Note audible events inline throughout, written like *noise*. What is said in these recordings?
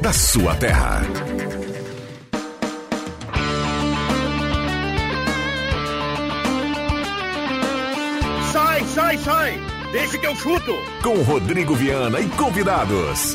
da sua terra. Sai, sai, sai! Deixa que eu chuto! Com Rodrigo Viana e convidados.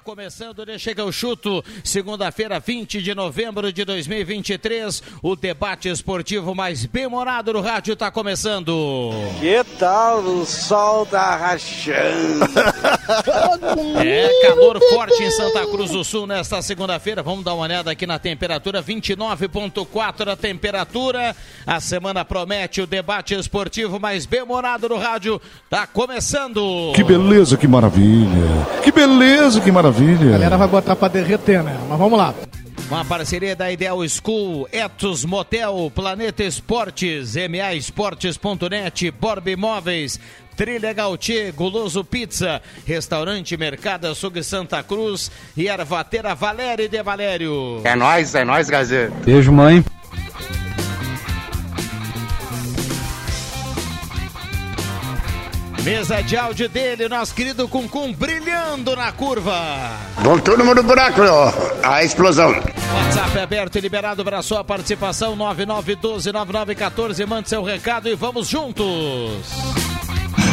Está começando, chega o chuto, segunda-feira, 20 de novembro de 2023. O debate esportivo mais bem-humorado no rádio está começando. Que tal o sol tá rachando? *laughs* é calor forte em Santa Cruz do Sul nesta segunda-feira. Vamos dar uma olhada aqui na temperatura, 29.4 a temperatura. A semana promete o debate esportivo mais bem-humorado no rádio. Está começando. Que beleza, que maravilha. Que beleza, que maravilha. A galera vai botar pra derreter, né? Mas vamos lá. Uma parceria da Ideal School, Etos Motel, Planeta Esportes, MA Esportes.net, Borb Imóveis, Trilha Gautier, Guloso Pizza, Restaurante Mercado Açougue Santa Cruz e Ervateira Valério de Valério. É nóis, é nóis, Gazeta. Beijo, mãe. Mesa de áudio dele, nosso querido Cuncum brilhando na curva. Voltou no mundo buraco, ó. a explosão. WhatsApp aberto e liberado para sua participação, 99129914. Mande seu recado e vamos juntos.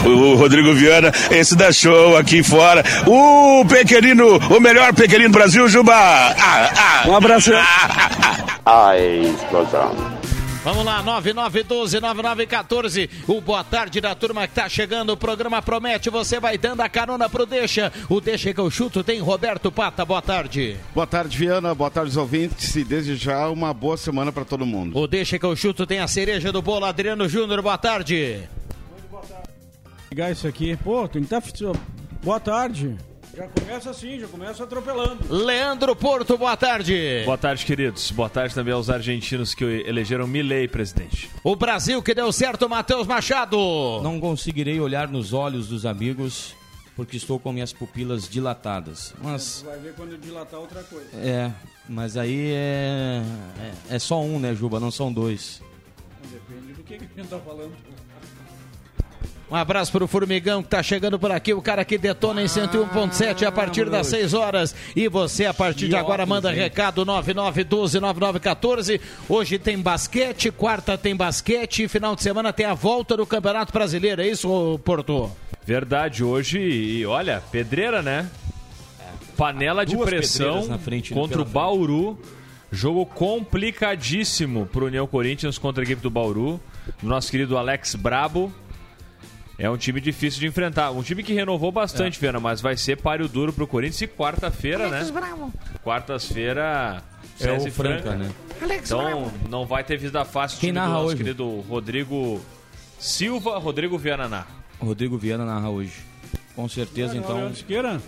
O Rodrigo Viana, esse da show aqui fora. O pequenino, o melhor pequenino do Brasil, Juba. Ah, ah, um abraço. Ah, ah, a explosão. Vamos lá, 9912-9914. O boa tarde da turma que tá chegando. O programa promete. Você vai dando a carona pro Deixa. O Deixa que eu chuto tem Roberto Pata. Boa tarde. Boa tarde, Viana. Boa tarde, os ouvintes. E desde já, uma boa semana para todo mundo. O Deixa que eu chuto tem a cereja do bolo. Adriano Júnior, boa tarde. Muito boa tarde. Ligar isso aqui. Pô, tem que estar. Tá... Boa tarde. Já começa assim, já começa atropelando. Leandro Porto, boa tarde. Boa tarde, queridos. Boa tarde também aos argentinos que elegeram Milei presidente. O Brasil que deu certo, Matheus Machado. Não conseguirei olhar nos olhos dos amigos porque estou com minhas pupilas dilatadas. Mas vai ver quando dilatar outra coisa. É, mas aí é é, é só um, né, Juba? Não são dois. Depende do que, que a gente tá falando. Um abraço para o Formigão que está chegando por aqui, o cara que detona em 101.7 a partir das 6 horas. E você, a partir de agora, manda recado 99129914. Hoje tem basquete, quarta tem basquete, final de semana tem a volta do Campeonato Brasileiro. É isso, Porto? Verdade, hoje, e olha, pedreira, né? Panela de Duas pressão frente, contra o Bauru. Jogo complicadíssimo para o União Corinthians contra a equipe do Bauru. Nosso querido Alex Brabo. É um time difícil de enfrentar. Um time que renovou bastante, é. Viana, mas vai ser páreo duro pro Corinthians e quarta-feira, né? Quartas-feira. É o Franca, Franca, né? então Bravo. não vai ter vida fácil Quem narra do nosso hoje? querido Rodrigo Silva, Rodrigo Viana narra. Rodrigo Viana narra hoje. Com certeza, Olha, então. Siqueira?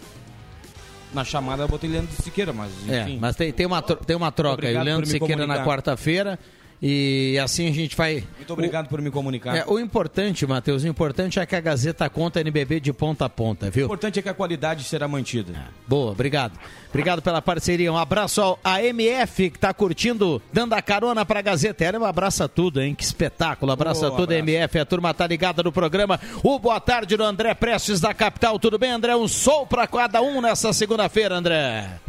Na chamada eu botei Leandro Siqueira, mas é, enfim. É, mas tem, tem, uma, tem uma troca aí. O Leandro Siqueira na quarta-feira e assim a gente vai. Muito obrigado o, por me comunicar. É, o importante, Matheus, o importante é que a Gazeta conta NBB de ponta a ponta, viu? O importante é que a qualidade será mantida. É. Boa, obrigado. Obrigado pela parceria. Um abraço ao AMF que está curtindo, dando a carona para a Gazeta. Um abraço a tudo, hein? Que espetáculo. Abraço Boa, a tudo, abraço. MF. A turma tá ligada no programa. O boa tarde do André Prestes da capital. Tudo bem, André? Um sol para cada um nessa segunda-feira, André.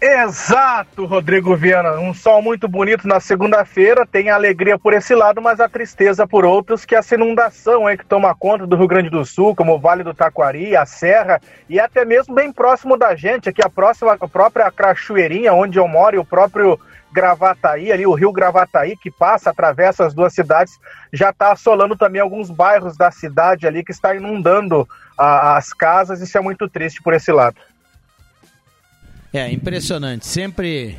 Exato, Rodrigo Viana. Um sol muito bonito na segunda-feira. Tem a alegria por esse lado, mas a tristeza por outros, que essa inundação aí que toma conta do Rio Grande do Sul, como o Vale do Taquari, a Serra e até mesmo bem próximo da gente, aqui a próxima, a própria Crachoeirinha, onde eu moro, e o próprio Gravataí, ali o rio Gravataí, que passa, atravessa as duas cidades, já está assolando também alguns bairros da cidade ali, que está inundando a, as casas. Isso é muito triste por esse lado. É, impressionante. Sempre.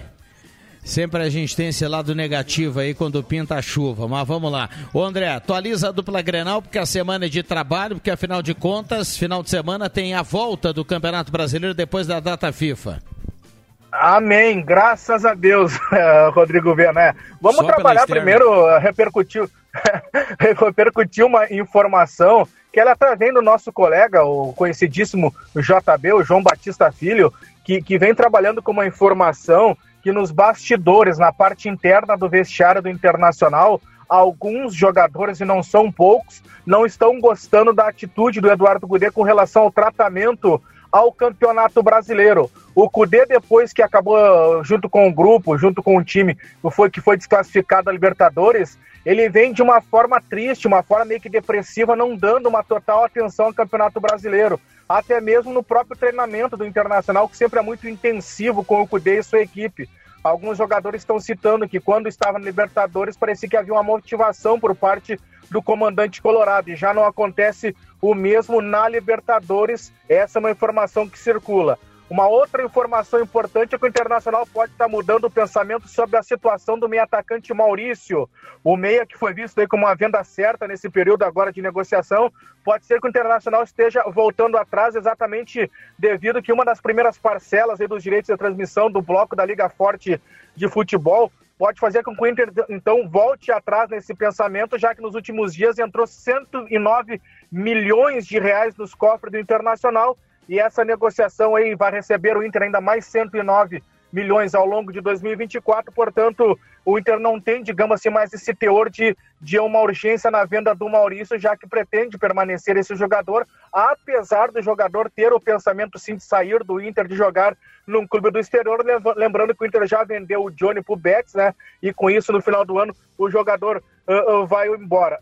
Sempre a gente tem esse lado negativo aí quando pinta a chuva, mas vamos lá. Ô André, atualiza a dupla Grenal, porque a semana é de trabalho, porque afinal de contas, final de semana tem a volta do Campeonato Brasileiro depois da data FIFA. Amém, graças a Deus, *laughs* Rodrigo Viana. Vamos Só trabalhar primeiro, uh, repercutir, *laughs* repercutir uma informação que ela está vendo o nosso colega, o conhecidíssimo JB, o João Batista Filho, que, que vem trabalhando com uma informação que nos bastidores, na parte interna do vestiário do Internacional, alguns jogadores, e não são poucos, não estão gostando da atitude do Eduardo Gudê com relação ao tratamento ao Campeonato Brasileiro. O Cudê, depois que acabou junto com o grupo, junto com o time, foi, que foi desclassificado da Libertadores, ele vem de uma forma triste, uma forma meio que depressiva, não dando uma total atenção ao Campeonato Brasileiro até mesmo no próprio treinamento do Internacional, que sempre é muito intensivo com o Cudê e sua equipe. Alguns jogadores estão citando que quando estava na Libertadores parecia que havia uma motivação por parte do comandante Colorado e já não acontece o mesmo na Libertadores. Essa é uma informação que circula. Uma outra informação importante é que o Internacional pode estar mudando o pensamento sobre a situação do meio atacante Maurício. O meia que foi visto aí como uma venda certa nesse período agora de negociação, pode ser que o Internacional esteja voltando atrás exatamente devido que uma das primeiras parcelas aí dos direitos de transmissão do bloco da Liga Forte de Futebol pode fazer com que o Inter, então, volte atrás nesse pensamento, já que nos últimos dias entrou 109 milhões de reais nos cofres do Internacional e essa negociação aí vai receber o Inter ainda mais 109 milhões ao longo de 2024, portanto, o Inter não tem, digamos assim, mais esse teor de, de uma urgência na venda do Maurício, já que pretende permanecer esse jogador, apesar do jogador ter o pensamento sim de sair do Inter, de jogar num clube do exterior, lembrando que o Inter já vendeu o Johnny pro Betis, né, e com isso, no final do ano, o jogador uh, uh, vai embora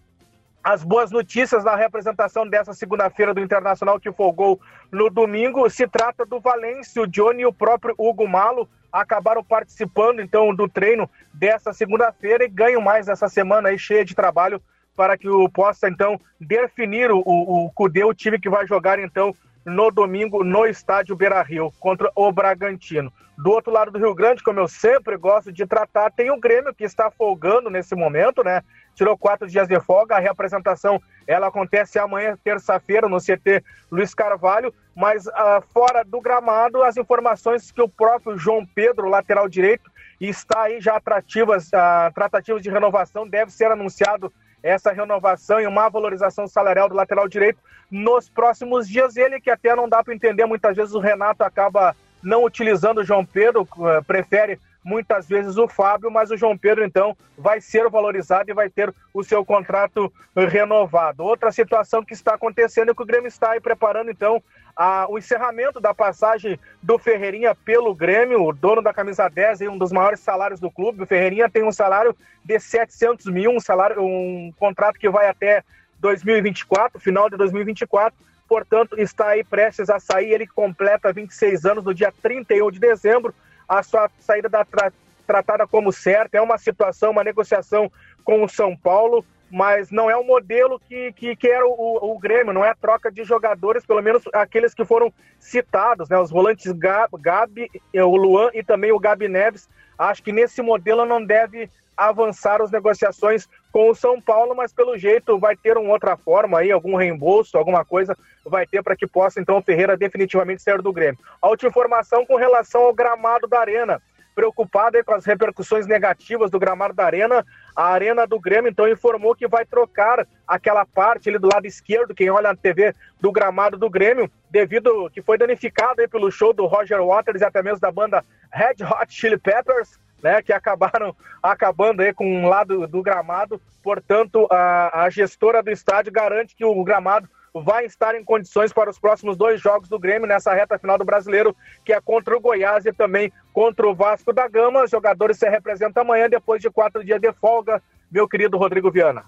as boas notícias na representação dessa segunda-feira do Internacional que folgou no domingo. Se trata do Valência, o Johnny e o próprio Hugo Malo acabaram participando então do treino dessa segunda-feira e ganham mais essa semana aí cheia de trabalho para que o possa então definir o, o, o Cudê, o time que vai jogar então no domingo no estádio Beira Rio contra o Bragantino. Do outro lado do Rio Grande, como eu sempre gosto de tratar, tem o Grêmio que está folgando nesse momento, né? Tirou quatro dias de folga. A reapresentação ela acontece amanhã, terça-feira, no CT Luiz Carvalho. Mas uh, fora do gramado, as informações que o próprio João Pedro, lateral direito, está aí já atrativas, uh, tratativas de renovação, deve ser anunciado essa renovação e uma valorização salarial do lateral direito nos próximos dias. Ele que até não dá para entender, muitas vezes o Renato acaba não utilizando o João Pedro, eh, prefere muitas vezes o Fábio, mas o João Pedro então vai ser valorizado e vai ter o seu contrato renovado. Outra situação que está acontecendo é que o Grêmio está aí preparando então a, o encerramento da passagem do Ferreirinha pelo Grêmio, o dono da camisa 10 e um dos maiores salários do clube. O Ferreirinha tem um salário de 700 mil, um salário, um contrato que vai até 2024, final de 2024 portanto, está aí prestes a sair. Ele completa 26 anos no dia 31 de dezembro. A sua saída da tra tratada como certa. É uma situação, uma negociação com o São Paulo, mas não é o modelo que, que, que era o, o, Grêmio, não é a troca de jogadores, pelo menos aqueles que foram citados, né? Os volantes Gabi, o Luan e também o Gabi Neves. Acho que nesse modelo não deve avançar as negociações com o São Paulo, mas pelo jeito vai ter uma outra forma aí, algum reembolso, alguma coisa vai ter para que possa então o Ferreira definitivamente sair do Grêmio. A última informação com relação ao gramado da Arena. Preocupado com as repercussões negativas do gramado da Arena, a Arena do Grêmio então informou que vai trocar aquela parte ali do lado esquerdo, quem olha na TV do gramado do Grêmio, devido que foi danificado aí pelo show do Roger Waters e até mesmo da banda Red Hot Chili Peppers né, que acabaram acabando aí com um lado do gramado. Portanto, a, a gestora do estádio garante que o gramado vai estar em condições para os próximos dois jogos do Grêmio nessa reta final do Brasileiro, que é contra o Goiás e também contra o Vasco da Gama. Os jogadores se representam amanhã, depois de quatro dias de folga, meu querido Rodrigo Viana.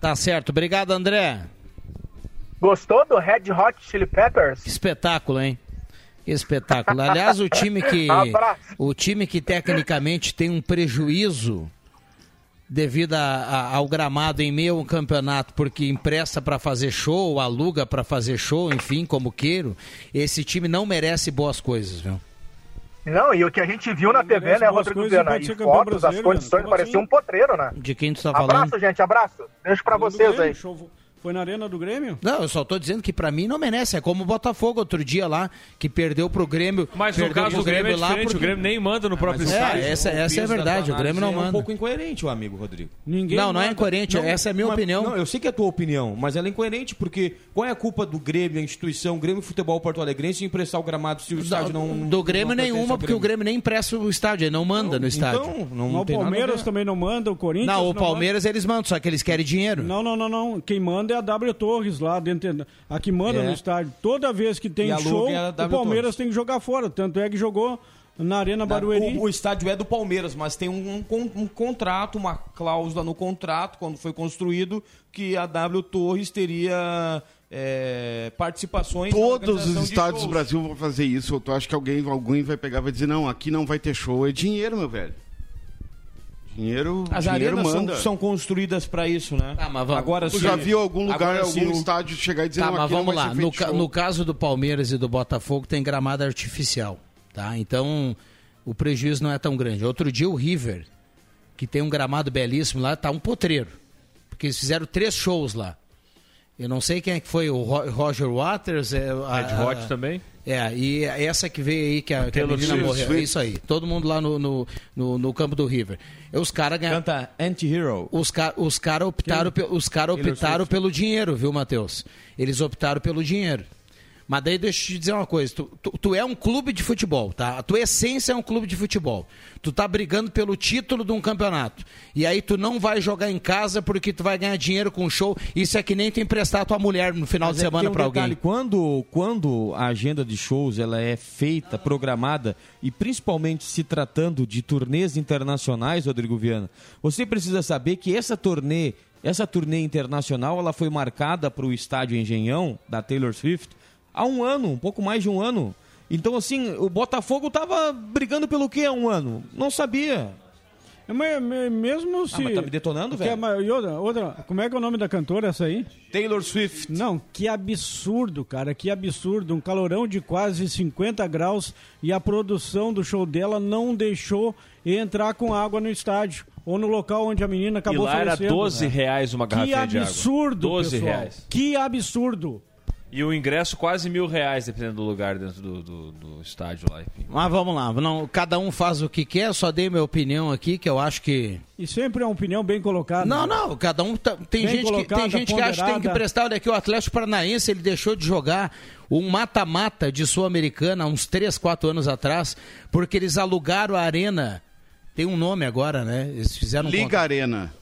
Tá certo. Obrigado, André. Gostou do Red Hot Chili Peppers? Que espetáculo, hein? Que espetáculo. Aliás, o time que *laughs* o time que tecnicamente tem um prejuízo devido a, a, ao gramado em meio ao campeonato, porque empresta para fazer show, aluga para fazer show, enfim, como queiro, esse time não merece boas coisas, viu? Não, e o que a gente viu na TV, né, Rodrigo Viana? E fotos, as condições, pareciam um potreiro, né? De quem tu tá falando? Abraço, gente, abraço. Deixo para vocês aí. Show, foi na Arena do Grêmio? Não, eu só tô dizendo que para mim não merece. É como o Botafogo outro dia lá, que perdeu pro Grêmio. Mas no caso do Grêmio, é lá porque... o Grêmio nem manda no próprio é, estádio. É, essa, essa é a verdade, o Grêmio não manda. É um pouco incoerente o amigo, Rodrigo. Ninguém não, não é incoerente, não, essa é a minha mas, opinião. Não, eu sei que é a tua opinião, mas ela é incoerente porque qual é a culpa do Grêmio, a instituição, Grêmio Futebol Porto Alegrense, em emprestar o gramado se o estádio não... não do Grêmio não nenhuma, porque o Grêmio nem empresta o estádio, ele não manda no estádio. Então, não, não o Palmeiras também não manda, o Corinthians Não, o Palmeiras eles mandam, só que eles querem dinheiro. Não, não, não, não. Quem manda é a W Torres lá dentro a que manda é. no estádio. Toda vez que tem show, o Palmeiras Torres. tem que jogar fora. Tanto é que jogou na Arena Barueri. O, o, estádio é do Palmeiras, mas tem um, um, um, contrato, uma cláusula no contrato, quando foi construído, que a W Torres teria é, participações. Todos os estádios do Brasil vão fazer isso. Eu acho que alguém, alguém vai pegar e vai dizer, não, aqui não vai ter show. É dinheiro, meu velho. Dinheiro, As dinheiro arenas manda. São, são construídas para isso, né? Tá, mas vamos. Agora, Tu se, já viu algum lugar, algum o... estádio chegar e dizer tá, não, mas aqui vamos vai lá. ser No, feito ca show. no caso do Palmeiras e do Botafogo tem gramado artificial, tá? Então o prejuízo não é tão grande. Outro dia o River, que tem um gramado belíssimo lá, tá um potreiro. Porque eles fizeram três shows lá. Eu não sei quem é que foi, o Ro- Roger Waters. É, a- Red Hot a- também. É, e essa que veio aí, que a, que a menina Swift. morreu. Isso aí. Todo mundo lá no, no, no, no campo do River. E os caras ganharam. Canta Anti-Hero. Os, ca os caras optaram, pe- os cara optaram Swift. pelo dinheiro, viu, Matheus? Eles optaram pelo dinheiro. Mas daí deixa eu te dizer uma coisa, tu, tu, tu é um clube de futebol, tá? A tua essência é um clube de futebol. Tu tá brigando pelo título de um campeonato. E aí tu não vai jogar em casa porque tu vai ganhar dinheiro com show. Isso é que nem tu emprestar a tua mulher no final Mas de é semana um pra detalhe, alguém. Quando, quando a agenda de shows ela é feita, programada, e principalmente se tratando de turnês internacionais, Rodrigo Viana, você precisa saber que essa turnê, essa turnê internacional, ela foi marcada para o estádio Engenhão, da Taylor Swift, há um ano, um pouco mais de um ano. Então, assim, o Botafogo tava brigando pelo quê há um ano? Não sabia. É, mas- Mesmo se. mas tá me detonando, Que é velho. e outra, outra, como é que é o nome da cantora essa aí? Taylor Swift. Não, que absurdo, cara, que absurdo. Um calorão de quase 50 graus e a produção do show dela não deixou entrar com água no estádio ou no local onde a menina E acabou lá era falecendo. 12 reais uma Que garrafinha de água. absurdo, 12 pessoal. reais. Que absurdo. E o ingresso quase mil reais, dependendo do lugar dentro do, do, do estádio lá. Enfim. Mas vamos lá, não, cada um faz o que quer, só dei minha opinião aqui, que eu acho que. E sempre é uma opinião bem colocada. Não, não, cada um. tá- tem, gente que, tem gente que acha que tem que prestar. Olha aqui, o Atlético Paranaense ele deixou de jogar um mata-mata de Sul-Americana há uns 3, 4 anos atrás, porque eles alugaram a arena. Tem um nome agora, né? Eles fizeram um Liga Arena.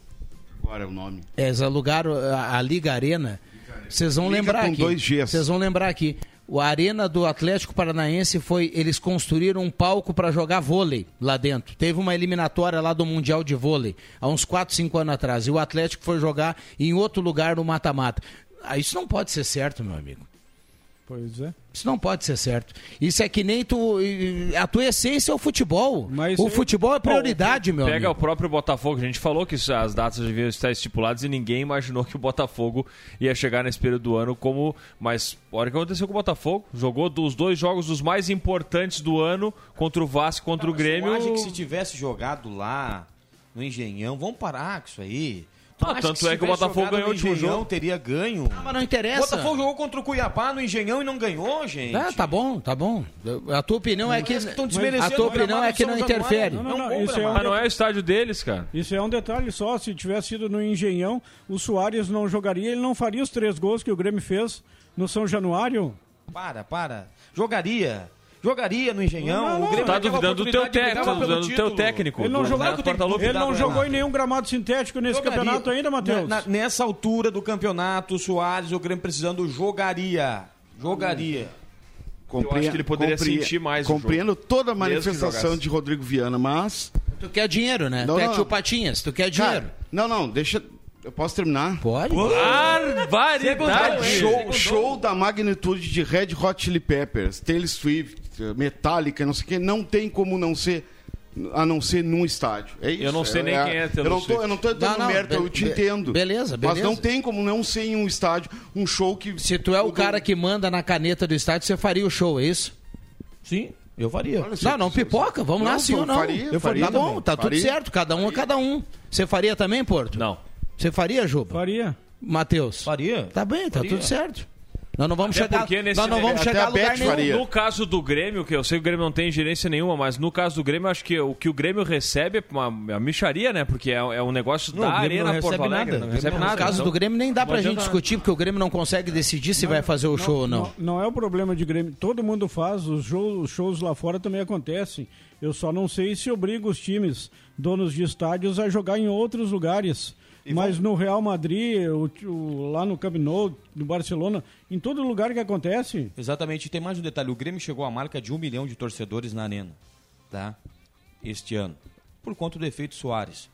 Agora é o nome. É, eles alugaram a, a Liga Arena. Vocês vão Liga lembrar aqui. dois. Vocês vão lembrar aqui. O a arena do Atlético Paranaense foi. Eles construíram um palco para jogar vôlei lá dentro. Teve uma eliminatória lá do Mundial de Vôlei, há uns 4, 5 anos atrás. E o Atlético foi jogar em outro lugar no mata-mata. Ah, Isso não pode ser certo, meu amigo. Pois é. Isso não pode ser certo. Isso é que nem tu. A tua essência é o futebol. Mas o eu- futebol é prioridade, meu Pega o amigo. próprio Botafogo. A gente falou que as datas deviam estar estipuladas e ninguém imaginou que o Botafogo ia chegar nesse período do ano como. Mas olha o que aconteceu com o Botafogo. Jogou dos dois jogos dos mais importantes do ano contra o Vasco contra o Grêmio. Eu acho que se tivesse jogado lá no Engenhão, vamos parar com isso aí. Ah, tanto é que o Botafogo ganhou no o último Engenhão, jogo. teria ganho. Ah, mas não interessa. O Botafogo jogou contra o Cuiabá no Engenhão e não ganhou, gente. Ah, tá bom, tá bom. A tua opinião é que. Que estão A desmerecendo tua opinião é que não São Januário. interfere. Não, não, É não, isso é um Mas não é o estádio deles, cara. Isso é um detalhe só. Se tivesse sido no Engenhão, o Soares não jogaria, ele não faria os três gols que o Grêmio fez no São Januário. Para, para. Jogaria. Jogaria no Engenhão. Não, não, o Grêmio Tá duvidando do teu, te... tá pelo duvidando do teu técnico. Ele não jogou, ele não jogou em nenhum gramado sintético nesse Jogaria. campeonato ainda, Matheus. Na- na- nessa altura do campeonato, o Soares, o Grêmio precisando, jogaria. Jogaria. Compre- Eu acho que ele poderia compre- sentir mais o Compreendo jogo. toda a manifestação de Rodrigo Viana, mas. Tu quer dinheiro, né? Não, tu é não. tio Patinhas, tu quer dinheiro. Cara, não, não, deixa. Eu posso terminar? Pode. Barbaridade. Show, show da magnitude de Red Hot Chili Peppers, Taylor Swift, Metallica, não sei o que, não tem como não ser a não ser num estádio. É isso. Eu não sei nem quem é Taylor eu não tô, Swift. Eu não tô entrando Não, mérito, eu te be- entendo. beleza, Mas beleza. não tem como não ser em um estádio um show que. Se tu é o cara que manda na caneta do estádio, você faria o show, é isso? Sim, eu faria. Olha, Não, não pipoca, vamos lá, Não, sim eu ou não. faria, eu faria Tá bom, também. tá tudo Faria. certo, cada um é cada um. Você faria também, Porto? Não. Você faria, Juba? Faria. Matheus? Faria. Tá bem, tá Faria. tudo certo. Nós não vamos Até chegar, porque nesse nós não vamos chegar a lugar nenhum. faria. No caso do Grêmio, que eu sei que o Grêmio não tem gerência nenhuma, mas no caso do Grêmio, eu acho que o que o Grêmio recebe é uma, uma micharia, né? Porque é, é um negócio Não, da Arena não Porto Alegre. nada. Não recebe Grêmio No nada. caso então- do Grêmio nem dá pra não gente discutir, porque o Grêmio não consegue decidir se vai fazer o show ou não. Não, é o problema de Grêmio. Todo mundo faz, os shows, os shows lá fora também acontecem. Eu só não sei se obriga os times, donos de estádios, a jogar em outros lugares. Mas no Real Madrid, o- o- lá no Camp Nou, no Barcelona, em todo lugar que acontece. Exatamente. E tem mais um detalhe. O Grêmio chegou à marca de um milhão de torcedores na arena. Tá? Este ano. Por conta do efeito Soares.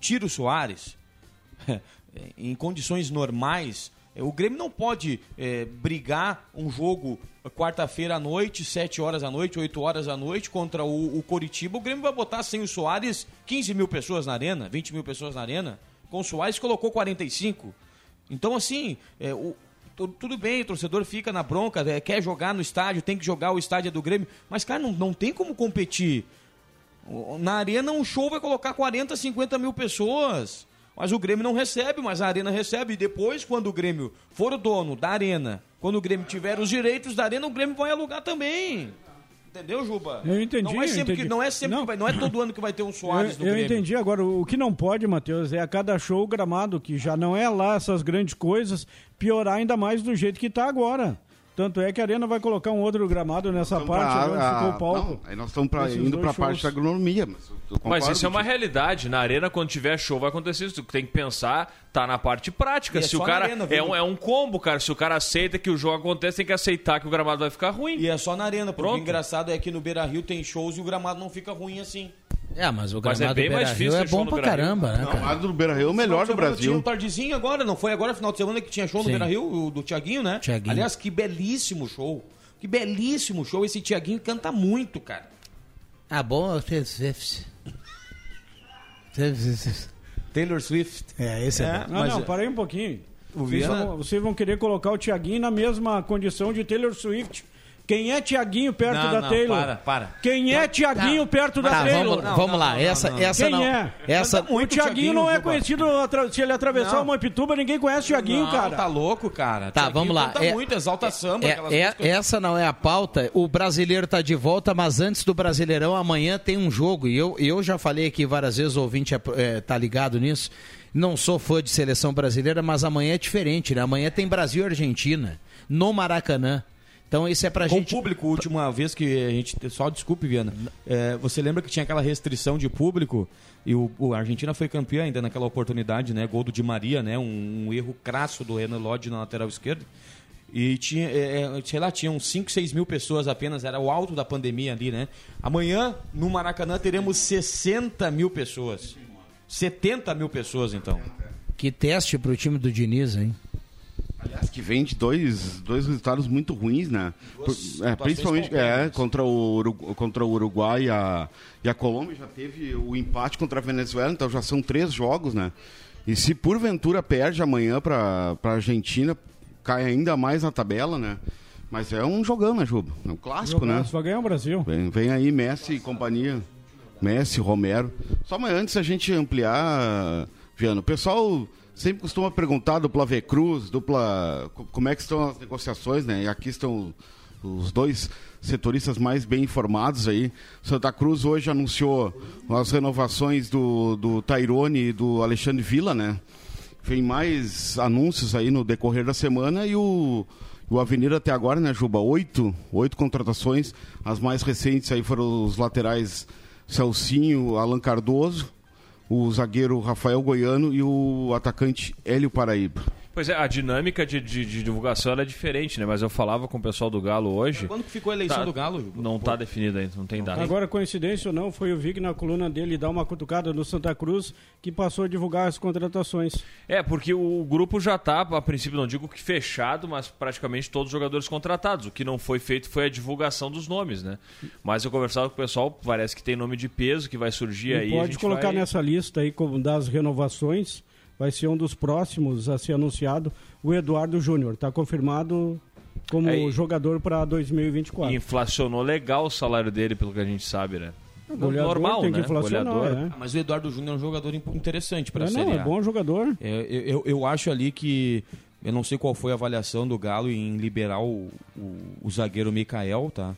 Tira o Soares. *laughs* em condições normais, eh, o Grêmio não pode eh, brigar um jogo quarta-feira à noite, 7 horas à noite, 8 horas à noite contra o, o Coritiba. O Grêmio vai botar sem o Soares 15 mil pessoas na arena, 20 mil pessoas na arena. Com o Soares colocou 45. Então, assim, é, o- tu- tudo bem, o torcedor fica na bronca, é, quer jogar no estádio, tem que jogar o estádio é do Grêmio, mas, cara, não, não tem como competir. Na arena, um show vai colocar 40, 50 mil pessoas. Mas o Grêmio não recebe, mas a arena recebe. E depois, quando o Grêmio for o dono da arena, quando o Grêmio tiver os direitos da arena, o Grêmio vai alugar também. Entendeu, Juba? Eu entendi, Não é sempre, entendi. Que, não é sempre Não. vai, não é todo ano que vai ter um Soares eu, eu Grêmio. entendi. Agora, o que não pode, Matheus, é a cada show o gramado, que já não é lá essas grandes coisas, piorar ainda mais do jeito que está agora. Tanto é que a Arena vai colocar um outro gramado nessa Então, parte, pra- onde ficou o palco. não, aí nós estamos pra- indo para a parte da agronomia. Mas, Mas isso é uma realidade. Na arena, quando tiver show, vai acontecer isso. Tu tem que pensar, tá na parte prática. E é Se o só na cara. arena, é, um, é um combo, cara. Se o cara aceita que o jogo acontece, tem que aceitar que o gramado vai ficar ruim. E é só na arena, porque Pronto. o engraçado é que no Beira Rio tem shows e o gramado não fica ruim assim. É, mas o Mas gramado é bem do mais Beira-Rio difícil é bom pra caramba, né, Não, cara? mas do Beira Rio é o melhor do semana Tinha Brasil. um tardezinho agora, não foi agora final de semana que tinha show no Sim. Beira Rio, o do Tiaguinho, né? Thiaguinho. Aliás, que belíssimo show. Que belíssimo show. Esse Tiaguinho canta muito, cara. Ah, bom. Taylor Swift. É, esse é, É, bom. Não, mas não, para aí um pouquinho. O Vocês Viana- vão, vocês vão querer colocar o Tiaguinho na mesma condição de Taylor Swift. Quem é Tiaguinho perto Não, da não, Taylor? para, para. Quem é Tiaguinho perto da Tá, Taylor? vamos, vamos lá. essa, essa Quem não. é? Essa, o Tiaguinho não é conhecido, atra- se ele atravessar Não. uma Pituba, ninguém conhece o Tiaguinho, cara. tá louco, cara. Tá, Thiaguinho vamos lá. É- muito, exalta samba, É, aquelas é- músicas. essa não é a pauta. O brasileiro está de volta, mas antes do Brasileirão, amanhã tem um jogo. E eu, eu já falei aqui várias vezes, o ouvinte é, é, tá ligado nisso. Não sou fã de seleção brasileira, mas amanhã é diferente, né? Amanhã tem Brasil e Argentina, no Maracanã. Então isso é pra Com gente. o público, última vez que a gente. Só desculpe, Viana. É, você lembra que tinha aquela restrição de público? E o, o- Argentina foi campeã ainda naquela oportunidade, né? Gol do Di Maria, né? Um, um erro crasso do Renan Lodge na lateral esquerda. E tinha, é, é, sei lá, tinham 5, 6 mil pessoas apenas, era o alto da pandemia ali, né? Amanhã, no Maracanã, teremos 60 mil pessoas. 70 mil pessoas, então. Que teste pro time do Diniz, hein? Aliás, que vem de dois, dois resultados muito ruins, né? Por- é, principalmente é, contra, o Urugu- contra o Uruguai e a, e a Colômbia já teve o empate contra a Venezuela, então já são três jogos, né? E se porventura perde amanhã para a Argentina, cai ainda mais na tabela, né? Mas é um jogão, né, Juba? É um clássico, né? Vai ganhar o Brasil. Vem, vem aí Messi e companhia. Messi, Romero. Só mas antes a gente ampliar, Viano, o pessoal sempre costuma perguntar dupla V Cruz, dupla. co- Como é que estão as negociações, né? E aqui estão os dois setoristas mais bem informados aí. Santa Cruz hoje anunciou as renovações do, do Tairone e do Alexandre Villa, né? Vem mais anúncios aí no decorrer da semana e o, O Avenida até agora, né, Juba? Oito, oito contratações. As mais recentes aí foram os laterais Celcinho, Alan Cardoso, o zagueiro Rafael Goiano e o atacante Hélio Paraíba. Pois é, a dinâmica de, de, de divulgação é diferente, né? Mas eu falava com o pessoal do Galo hoje. Quando que ficou a eleição Tá- do Galo? Não está definida ainda, não tem data. Agora, coincidência ou não, foi o Vig na coluna dele dar uma cutucada no Santa Cruz que passou a divulgar as contratações. É, porque o grupo já está, a princípio não digo que fechado, mas praticamente todos os jogadores contratados. O que não foi feito foi a divulgação dos nomes, né? Mas eu conversava com o pessoal, parece que tem nome de peso que vai surgir aí. E a pode gente colocar vai- nessa lista aí como das renovações, vai ser um dos próximos a ser anunciado, o Eduardo Júnior. Está confirmado como Aí- jogador para 2024. Inflacionou legal o salário dele, pelo que a gente sabe, né? Goleador Normal, tem que né? inflacionar, Goleador. é. Ah, Mas o Eduardo Júnior é um jogador interessante para É, não, Série é bom jogador. É, eu, eu, eu acho ali que. Eu não sei qual foi a avaliação do Galo em liberar o, o, o zagueiro Mikael, tá?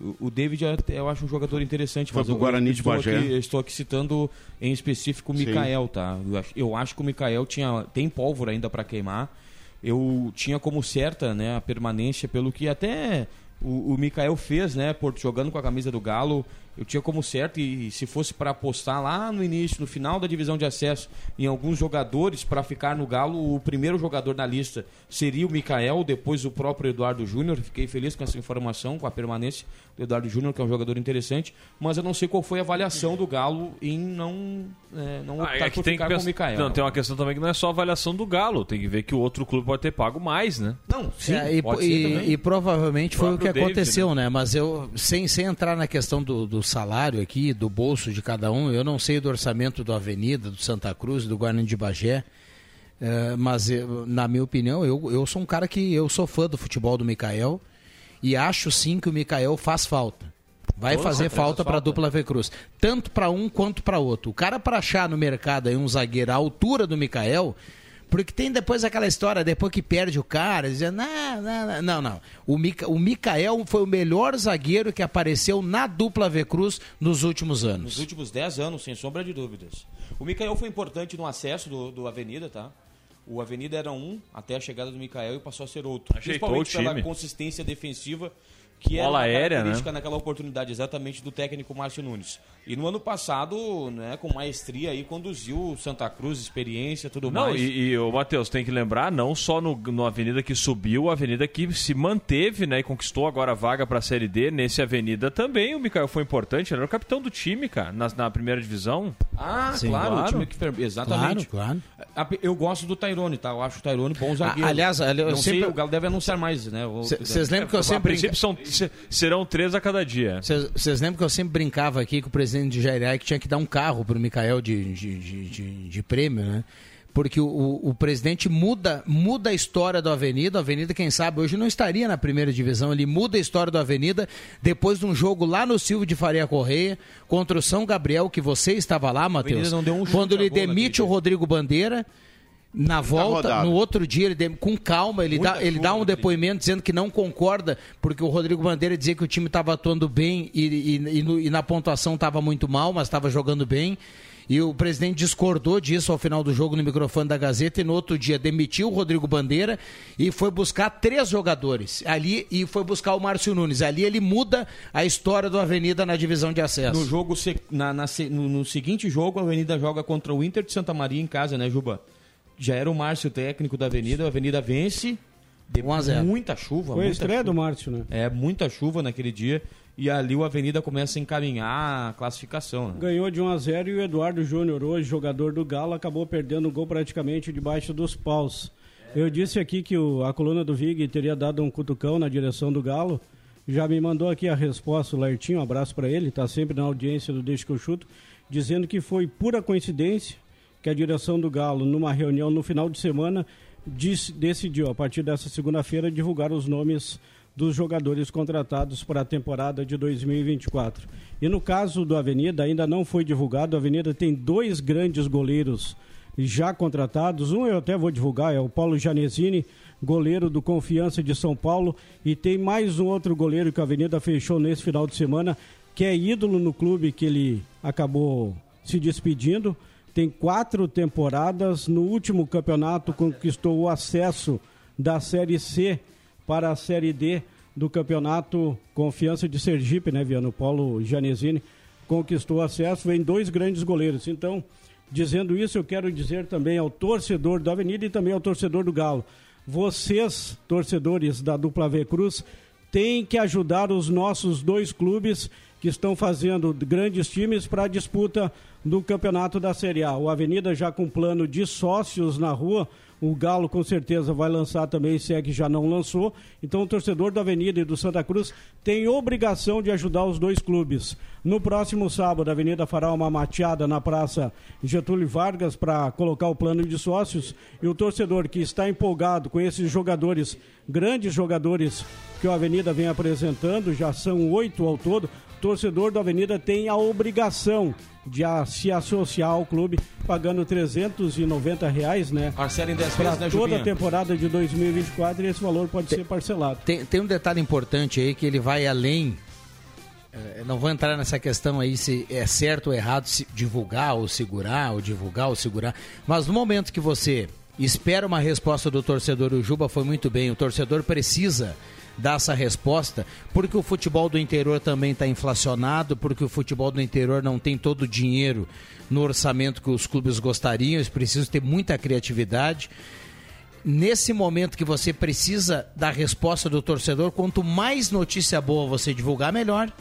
O, o David eu até- eu acho um jogador interessante, Foi mas pro eu, Guarani de Bagé. aqui, estou aqui citando em específico o. Mikael, tá? Eu acho, eu acho que o Mikael tinha, tem pólvora ainda para queimar. Eu tinha como certa né, a permanência, pelo que até o, o Mikael fez, né, por, jogando com a camisa do Galo. Eu tinha como certo, e se fosse para apostar lá no início, no final da divisão de acesso, em alguns jogadores para ficar no Galo, o primeiro jogador na lista seria o Mikael, depois o próprio Eduardo Júnior. Fiquei feliz com essa informação, com a permanência do Eduardo Júnior, que é um jogador interessante, mas eu não sei qual foi a avaliação do Galo em não, é, não Ah, optar é que por tem que ficar com o pensar- Mikael. Não, tem uma questão também que não é só a avaliação do Galo, tem que ver que o outro clube pode ter pago mais, né? Não, sim, É, e, pode ser e- e provavelmente foi o que David, aconteceu, né? Mas eu, sem, sem entrar na questão do, do salário aqui, do bolso de cada um, eu não sei do orçamento do Avenida, do Santa Cruz, do Guarani de Bagé. É, mas, eu- na minha opinião, eu, eu sou um cara que eu sou fã do futebol do Mikael e acho sim que o Mikael faz falta. Vai fazer falta para a dupla V Cruz. Tanto para um quanto para outro. O cara para achar no mercado aí um zagueiro à altura do Mikael, porque tem depois aquela história, depois que perde o cara, dizendo, não, não, não, não. não. O, Mica, o Mikael foi o melhor zagueiro que apareceu na dupla V Cruz nos últimos Nos anos. últimos 10 anos, sem sombra de dúvidas. O Mikael foi importante no acesso do, do Avenida, tá? O Avenida era um até a chegada do Mikael e passou a ser outro. Ajeitou Principalmente o pela consistência defensiva que era uma aérea, característica né? naquela oportunidade exatamente do técnico Márcio Nunes. E no ano passado, né, com maestria aí conduziu o Santa Cruz, experiência, tudo Não, mais. e, e o Matheus, tem que lembrar, não só no, no Avenida que subiu, a Avenida que se manteve, né, e conquistou agora a vaga para a Série D, nesse Avenida também o Mikael foi importante, ele era o capitão do time, cara, na, na primeira divisão. Ah, Sim, claro, claro. o time que exatamente. Claro, A- Eu gosto do Tairone, tá? Eu acho o Tairone bom zagueiro. aliás, ali- eu não sei, sempre- o Galo deve anunciar mais, né? Vocês lembram que eu a sempre. princípio são, se- serão três a cada dia. Vocês lembram que eu sempre brincava aqui com o presidente de Jairai que tinha que dar um carro para o Mikael de, de, de, de- de prêmio, né? Porque o, o, o presidente muda, muda a história do Avenida. A Avenida, quem sabe, hoje não estaria na primeira divisão. Ele muda a história do Avenida depois de um jogo lá no Silvio de Faria Correia contra o São Gabriel, que você estava lá, Matheus. um Quando ele demite o Rodrigo Bandeira. Na volta, rodado. no outro dia, ele com calma, ele Muita dá, ele dá um depoimento dizendo que não concorda, porque o Rodrigo Bandeira dizia que o time estava atuando bem e, e- e no- e na pontuação estava muito mal, mas estava jogando bem. E o presidente discordou disso ao final do jogo no microfone da Gazeta e no outro dia demitiu o Rodrigo Bandeira e foi buscar três jogadores ali e foi buscar o Márcio Nunes. Ali ele muda a história do Avenida na divisão de acesso. No jogo na- na no, no seguinte jogo, a Avenida joga contra o Inter de Santa Maria em casa, né, Juba? Já era o Márcio técnico da Avenida, a Avenida vence. De 1 a 0. Muita chuva, Foi a muita estreia do chuva. Márcio, né? É, muita chuva naquele dia. E ali o Avenida começa a encaminhar a classificação. Né? Ganhou de 1 a 0 e o Eduardo Júnior, hoje jogador do Galo, acabou perdendo o gol praticamente debaixo dos paus. Eu disse aqui que o- a coluna do Vig teria dado um cutucão na direção do Galo. Já me mandou aqui a resposta o Lertinho, um abraço para ele, está sempre na audiência do Deixa que eu chuto, dizendo que foi pura coincidência que a direção do Galo, numa reunião no final de semana, disse- decidiu, a partir dessa segunda-feira, divulgar os nomes dos jogadores contratados para a temporada de 2024. E no caso do Avenida, ainda não foi divulgado. A Avenida tem dois grandes goleiros já contratados. Um eu até vou divulgar, é o Paulo Janesini, goleiro do Confiança de São Paulo. E tem mais um outro goleiro que a Avenida fechou nesse final de semana, que é ídolo no clube que ele acabou se despedindo. Tem quatro temporadas. No último campeonato conquistou o acesso da Série C para a Série D do Campeonato Confiança de Sergipe, né, Viano? Paulo Janesini conquistou acesso, vem dois grandes goleiros. Então, dizendo isso, eu quero dizer também ao torcedor da Avenida e também ao torcedor do Galo. Vocês, torcedores da dupla V Cruz, têm que ajudar os nossos dois clubes que estão fazendo grandes times para a disputa do campeonato da Série A. O Avenida já com plano de sócios na rua o Galo com certeza vai lançar também, se é que já não lançou. Então o torcedor da Avenida e do Santa Cruz tem obrigação de ajudar os dois clubes. No próximo sábado, a Avenida fará uma mateada na Praça Getúlio Vargas para colocar o plano de sócios. E o torcedor que está empolgado com esses jogadores, grandes jogadores que a Avenida vem apresentando, já são oito ao todo, torcedor da Avenida tem a obrigação de a, se associar ao clube pagando 390 reais, né? Parcela em 10 vezes, né, toda a temporada de 2024 e esse valor pode tem, ser parcelado. Tem, tem um detalhe importante aí que ele vai além é, não vou entrar nessa questão aí se é certo ou errado se divulgar ou segurar, ou divulgar ou segurar. Mas no momento que você espera uma resposta do torcedor, o Juba foi muito bem, o torcedor precisa dar essa resposta, porque o futebol do interior também está inflacionado, porque o futebol do interior não tem todo o dinheiro no orçamento que os clubes gostariam, eles precisam ter muita criatividade. Nesse momento que você precisa da resposta do torcedor, quanto mais notícia boa você divulgar, melhor.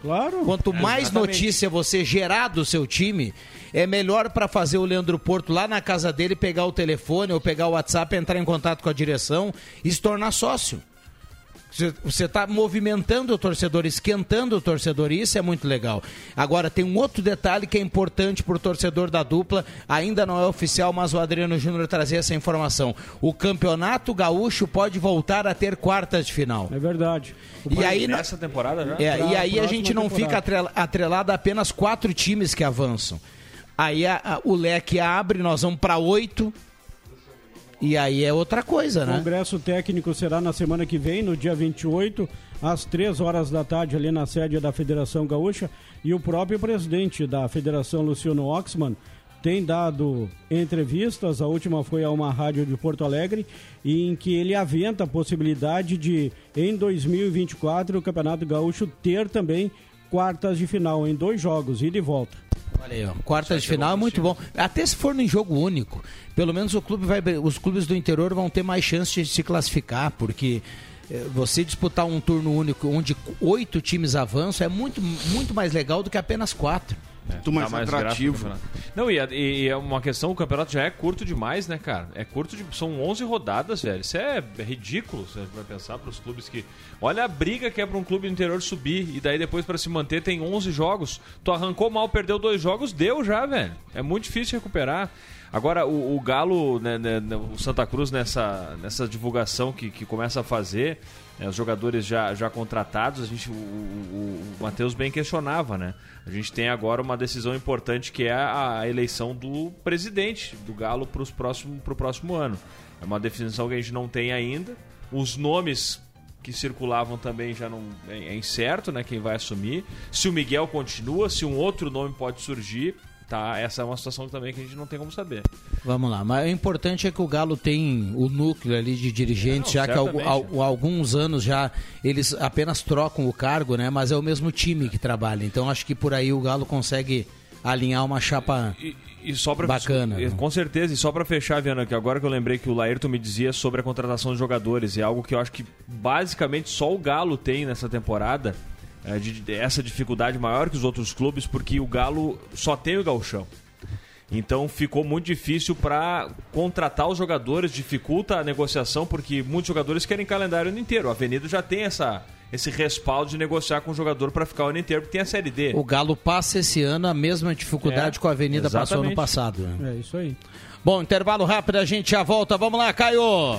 Claro. Quanto mais Exatamente. notícia você gerar do seu time, é melhor para fazer o Leandro Porto lá na casa dele pegar o telefone ou pegar o WhatsApp, entrar em contato com a direção e se tornar sócio. Você está movimentando o torcedor, esquentando o torcedor, e isso é muito legal. Agora, tem um outro detalhe que é importante para o torcedor da dupla, ainda não é oficial, mas o Adriano Júnior trazia essa informação. O campeonato gaúcho pode voltar a ter quartas de final. É verdade. e aí, nessa temporada já? É, e aí a gente não temporada. fica atrelado a apenas quatro times que avançam. Aí a, a, o leque abre, nós vamos para oito e aí é outra coisa, né? O congresso técnico será na semana que vem, no dia 28, às 3 horas da tarde, ali na sede da Federação Gaúcha. E o próprio presidente da Federação, Luciano Oxman, tem dado entrevistas, a última foi a uma rádio de Porto Alegre, em que ele aventa a possibilidade de, em 2024, o Campeonato Gaúcho ter também quartas de final, em dois jogos, ida e volta. Olha aí. Quarta de final é muito bom. Até se for em jogo único, pelo menos o clube vai, os clubes do interior vão ter mais chance de se classificar, porque eh, você disputar um turno único onde oito times avançam é muito, muito mais legal do que apenas quatro. É, Muito mais, mais atrativo. Não, e, e, é uma questão, o campeonato já é curto demais, né, cara? É curto, de, são 11 rodadas, velho. Isso é, é ridículo, você vai pensar para os clubes que... Olha a briga que é para um clube do interior subir e daí depois para se manter tem 11 jogos. Tu arrancou mal, perdeu dois jogos, deu já, velho. É muito difícil recuperar. Agora, o, o Galo, né, né, né o Santa Cruz, nessa, nessa divulgação que, que começa a fazer, né, os jogadores já, já contratados, a gente, o, o, o Matheus bem questionava, né? A gente tem agora uma decisão importante que é a, a eleição do presidente do Galo para o próximo, próximo ano. É uma definição que a gente não tem ainda. Os nomes que circulavam também já não é, é incerto, né? Quem vai assumir. Se o Miguel continua, se um outro nome pode surgir, tá? Essa é uma situação também que a gente não tem como saber. Vamos lá, mas o importante é que o Galo tem o núcleo ali de dirigentes, não, já que há, alguns anos já eles apenas trocam o cargo, né? Mas é o mesmo time que trabalha. Então acho que por aí o Galo consegue alinhar uma chapa e, e só pra, bacana. E, com certeza, e só para fechar, Viana, que agora que eu lembrei que o Laerto me dizia sobre a contratação de jogadores, é algo que eu acho que basicamente só o Galo tem nessa temporada é, de, de, essa dificuldade maior que os outros clubes, porque o Galo só tem o galchão. Então ficou muito difícil para contratar os jogadores, dificulta a negociação, porque muitos jogadores querem calendário o ano inteiro. A Avenida já tem essa, esse respaldo de negociar com o jogador para ficar o ano inteiro, porque tem a Série D. O Galo passa esse ano a mesma dificuldade é, que a Avenida exatamente. passou no passado. Né? É isso aí. Bom, intervalo rápido, a gente já volta. Vamos lá, Caio!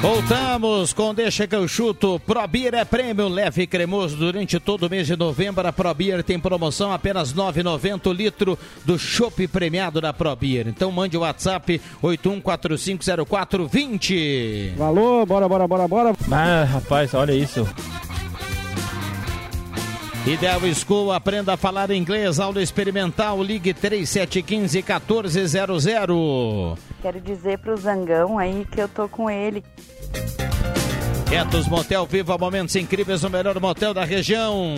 Voltamos com Deixa que eu chuto. Probir é prêmio leve e cremoso durante todo o mês de novembro. A Probir tem promoção apenas 9,90 litro do chopp premiado da Probir. Então mande o WhatsApp 81450420. Valor, bora, bora, bora, bora. Ah, rapaz, olha isso. Ideal School, aprenda a falar inglês, aula experimental, ligue 3715 1400. Quero dizer pro Zangão aí que eu tô com ele. Quietos Motel, viva momentos incríveis no melhor motel da região.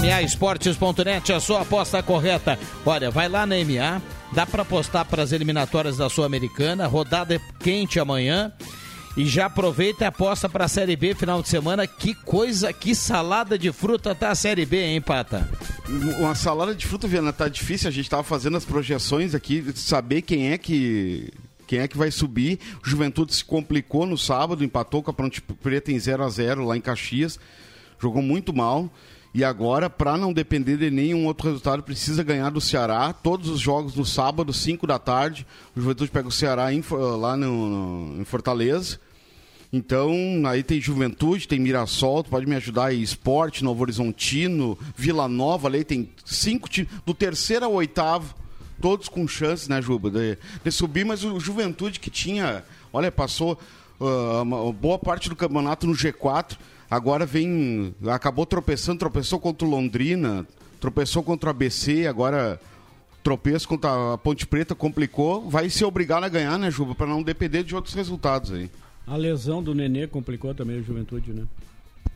MAEsportes.net, a sua aposta correta. Olha, vai lá na MA, dá para apostar para as eliminatórias da Sul-Americana, rodada quente amanhã. E já aproveita e aposta para a Série B final de semana. Que coisa, que salada de fruta tá a Série B, hein, Pata? Uma salada de fruta, Viana, tá difícil. A gente tava fazendo as projeções aqui, saber quem é que quem é que vai subir. O Juventude se complicou no sábado, empatou com a Ponte Preta em 0 a 0 lá em Caxias. Jogou muito mal. E agora, para não depender de nenhum outro resultado, precisa ganhar do Ceará. Todos os jogos no sábado, 5 da tarde. O Juventude pega o Ceará em, lá no, no, em Fortaleza. Então, aí tem Juventude, tem Mirassol, pode me ajudar aí, Esporte, Novo Horizontino, Vila Nova, ali tem cinco times, do terceiro ao oitavo, todos com chances, né, Juba, de, de subir, mas o Juventude que tinha, olha, passou uh, boa parte do campeonato no G4, agora vem, acabou tropeçando, tropeçou contra o Londrina, tropeçou contra o ABC, agora tropeço contra a Ponte Preta, complicou, vai ser obrigado a ganhar, né, Juba, para não depender de outros resultados aí. A lesão do Nenê complicou também a juventude, né?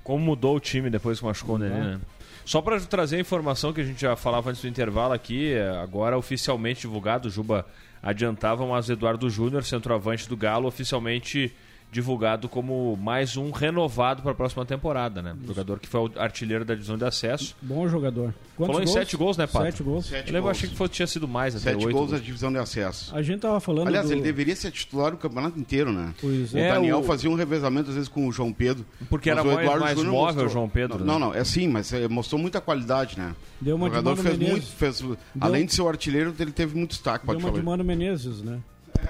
Como mudou o time depois que machucou o Nenê, né? Só para trazer a informação que a gente já falava antes do intervalo aqui, agora oficialmente divulgado, o Juba adiantava, mas Eduardo Júnior, centroavante do Galo, oficialmente divulgado como mais um renovado para a próxima temporada, né? Isso. Jogador que foi o artilheiro da divisão de acesso. Bom jogador. Quantos Falou gols? em sete gols, né, Pato? Sete gols. Sete eu achei que fosse, tinha sido mais até Sete oito gols da divisão de acesso. A gente tava falando Aliás, do... ele deveria ser titular do campeonato inteiro, né? Pois o é. Daniel o... fazia um revezamento, às vezes, com o João Pedro. Porque era mais, mais móvel mostrou... o João Pedro, Não, né? não, é sim, mas é, mostrou muita qualidade, né? Deu uma o jogador de fez Menezes. muito, fez, Deu... além de ser o artilheiro, ele teve muito destaque, Deu pode uma falar. de Mano Menezes, né?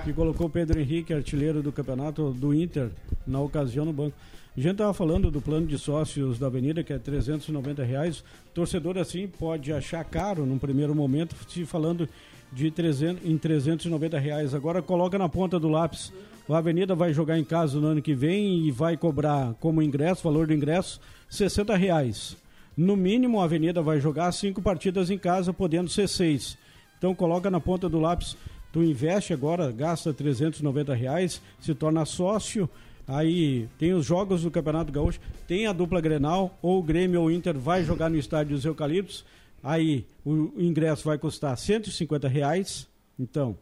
Que colocou Pedro Henrique, artilheiro do campeonato do Inter, na ocasião no banco. A gente estava falando do plano de sócios da Avenida, que é 390 reais. Torcedor assim pode achar caro num primeiro momento, se falando de 300, em 390 reais. Agora coloca na ponta do lápis. A Avenida vai jogar em casa no ano que vem e vai cobrar como ingresso, valor do ingresso, 60 reais. No mínimo, a Avenida vai jogar cinco partidas em casa, podendo ser seis. Então coloca na ponta do lápis tu investe agora, gasta 390 reais, se torna sócio, aí tem os jogos do Campeonato Gaúcho, tem a dupla Grenal, ou o Grêmio ou o Inter vai jogar no estádio dos Eucaliptos, aí o ingresso vai custar 150 reais, então,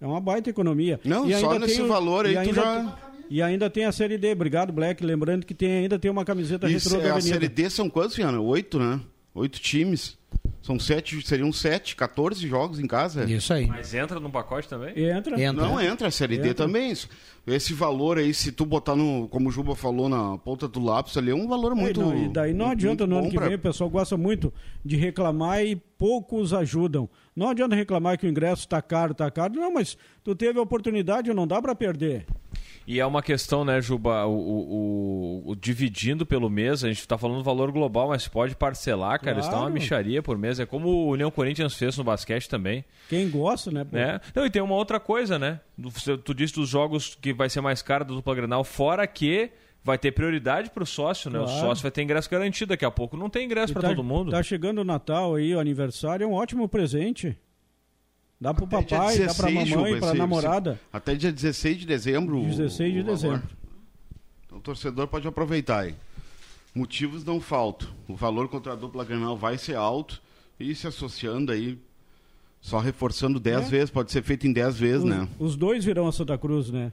é uma baita economia. Não, e só nesse o, valor aí tu já... E ainda tem a Série D, obrigado Black, lembrando que tem, ainda tem uma camiseta Isso, retrô da é, a Avenida. Série D são quantos, Viana? Oito, né? Oito times. São sete, seriam sete, 14 jogos em casa. Isso aí. Mas entra no pacote também? Entra. Entra. Não entra, a Série D Entra. também. Isso. Esse valor aí, se tu botar no, como o Juba falou, na ponta do lápis ali, é um valor muito. É, não, e daí não muito- adianta muito no ano que pra- vem, o pessoal gosta muito de reclamar e poucos ajudam. Não adianta reclamar que o ingresso está caro, está caro. Não, mas tu teve a oportunidade, não dá para perder. E é uma questão, né, Juba, o, o- o- o dividindo pelo mês, a gente está falando do valor global, mas pode parcelar, cara, isso dá uma Claro. micharia por mês. É como o União Corinthians fez no basquete também. Quem gosta, né? pô? né? Não, e tem uma outra coisa, né? Do- Tu disse dos jogos que vai ser mais caro da dupla Grenal, fora que vai ter prioridade pro sócio, né? O Claro. sócio vai ter ingresso garantido daqui a pouco. Não tem ingresso para tá- todo mundo. Tá chegando o Natal aí, o aniversário, é um ótimo presente. Dá pro Até papai, dá pra 16, mamãe, Juba, pra esse- namorada. esse- até dia 16 de dezembro. o- 16 de o dezembro. Então o torcedor pode aproveitar aí. Motivos não faltam. O valor contra a dupla Grenal vai ser alto e se associando aí, só reforçando 10 É. vezes, pode ser feito em 10 vezes, Os, né? os dois virão a Santa Cruz, né?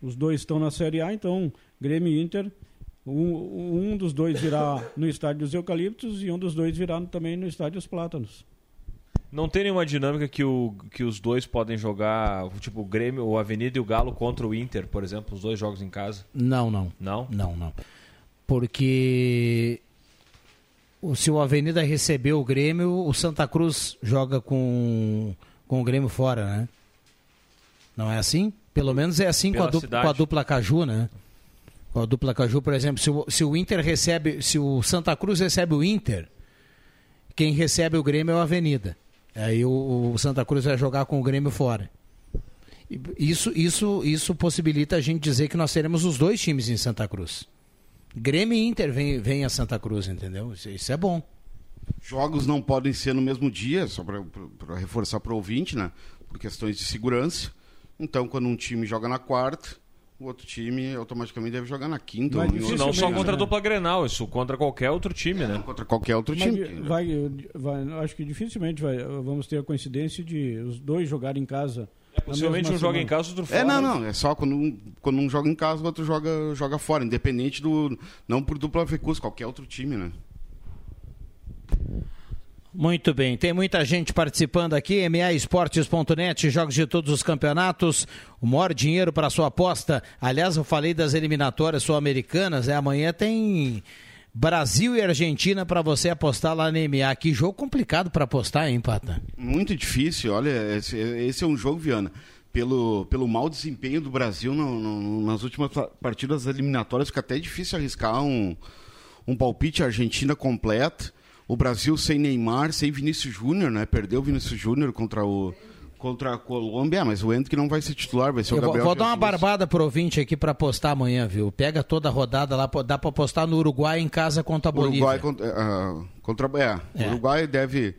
Os dois estão na Série A, então Grêmio e Inter. Um, um dos dois virá no estádio dos Eucaliptos e um dos dois virá também no estádio dos Plátanos. Não tem nenhuma dinâmica que, o, que os dois podem jogar, tipo o Grêmio, o Avenida e o Galo contra o Inter, por exemplo, os dois jogos em casa. Não, não. Não? Não, não. Porque se o Avenida recebeu o Grêmio, o Santa Cruz joga com, com o Grêmio fora, né? Não é assim? Pelo menos é assim com a, dupla, com a dupla Caju, né? Com a dupla Caju, por exemplo, se o, se o Inter recebe, se o Santa Cruz recebe o Inter, quem recebe o Grêmio é o Avenida. Aí o, o Santa Cruz vai jogar com o Grêmio fora. Isso, isso, isso possibilita a gente dizer que nós teremos os dois times em Santa Cruz. Grêmio e Inter vem, vem a Santa Cruz, entendeu? Isso, isso é bom. Jogos não podem ser no mesmo dia, só para reforçar para o ouvinte, né? Por questões de segurança. Então, quando um time joga na quarta, o outro time automaticamente deve jogar na quinta. ou outro não só contra a né? dupla Grenal, isso contra qualquer outro time, né? Contra qualquer outro Mas time. vai, vai, acho que dificilmente vai, vamos ter a coincidência de os dois jogarem em casa. na possivelmente um joga semana. em casa, outro É, fora. não, não. É só quando um, quando um joga em casa, o outro joga, joga fora. Independente do. Não por dupla recurso, qualquer outro time, né? Muito bem, tem muita gente participando aqui. MAEsportes.net, jogos de todos os campeonatos. O maior dinheiro para sua aposta. Aliás, eu falei das eliminatórias sul-americanas. É, amanhã tem Brasil e Argentina para você apostar lá na MA. Que jogo complicado para apostar, hein, Pata? Muito difícil. Olha, esse, esse é um jogo, Viana. Pelo, pelo mau desempenho do Brasil no- no- nas últimas pa- partidas eliminatórias, fica até difícil arriscar um, um palpite Argentina completa. O Brasil sem Neymar, sem Vinícius Júnior, né? Perdeu o Vinícius Júnior contra o contra a Colômbia, Ah, mas o Hendrick não vai ser titular, vai ser Eu o vou, Gabriel vou dar uma barbada pro ouvinte aqui para apostar amanhã, viu? Pega toda a rodada lá, dá para apostar no Uruguai em casa contra a Bolívia. Uruguai contra, ah, contra é, É. Uruguai deve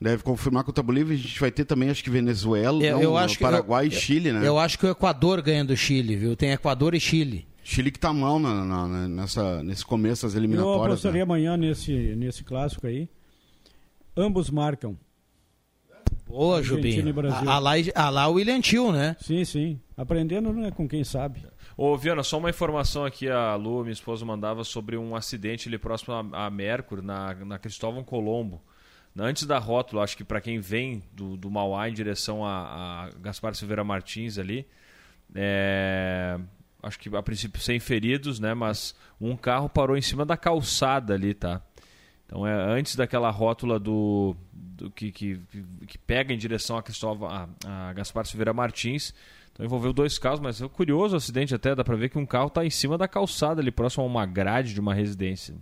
deve confirmar contra a Bolívia. A gente vai ter também, acho que Venezuela, Eu, não, eu acho que Paraguai eu, e Chile, né? Eu acho que o Equador ganha do Chile, viu? Tem Equador e Chile. Chile que tá mal na, na- nessa, nesse começo das Eu eliminatórias. apostaria né? amanhã nesse, nesse clássico aí. Ambos marcam. Boa, Jubinho. A, a, lá, a lá o William Tio, né? Sim, sim. Aprendendo né, com quem sabe. Ô, Viana, só uma informação aqui, a Lu, minha esposa, mandava sobre um acidente ali próximo a, a Mercur, na, na Cristóvão Colombo. Antes da rótula, acho que para quem vem do, do Mauá em direção a, a Gaspar Silveira Martins ali, é, acho que a princípio sem feridos, né? Mas um carro parou em cima da calçada ali, tá? Então é antes daquela rótula do, do que, que, que pega em direção a Cristóvão, a, a Gaspar Silveira Martins. Então envolveu dois carros, mas é curioso o acidente até, dá pra ver que um carro tá em cima da calçada ali, próximo a uma grade de uma residência.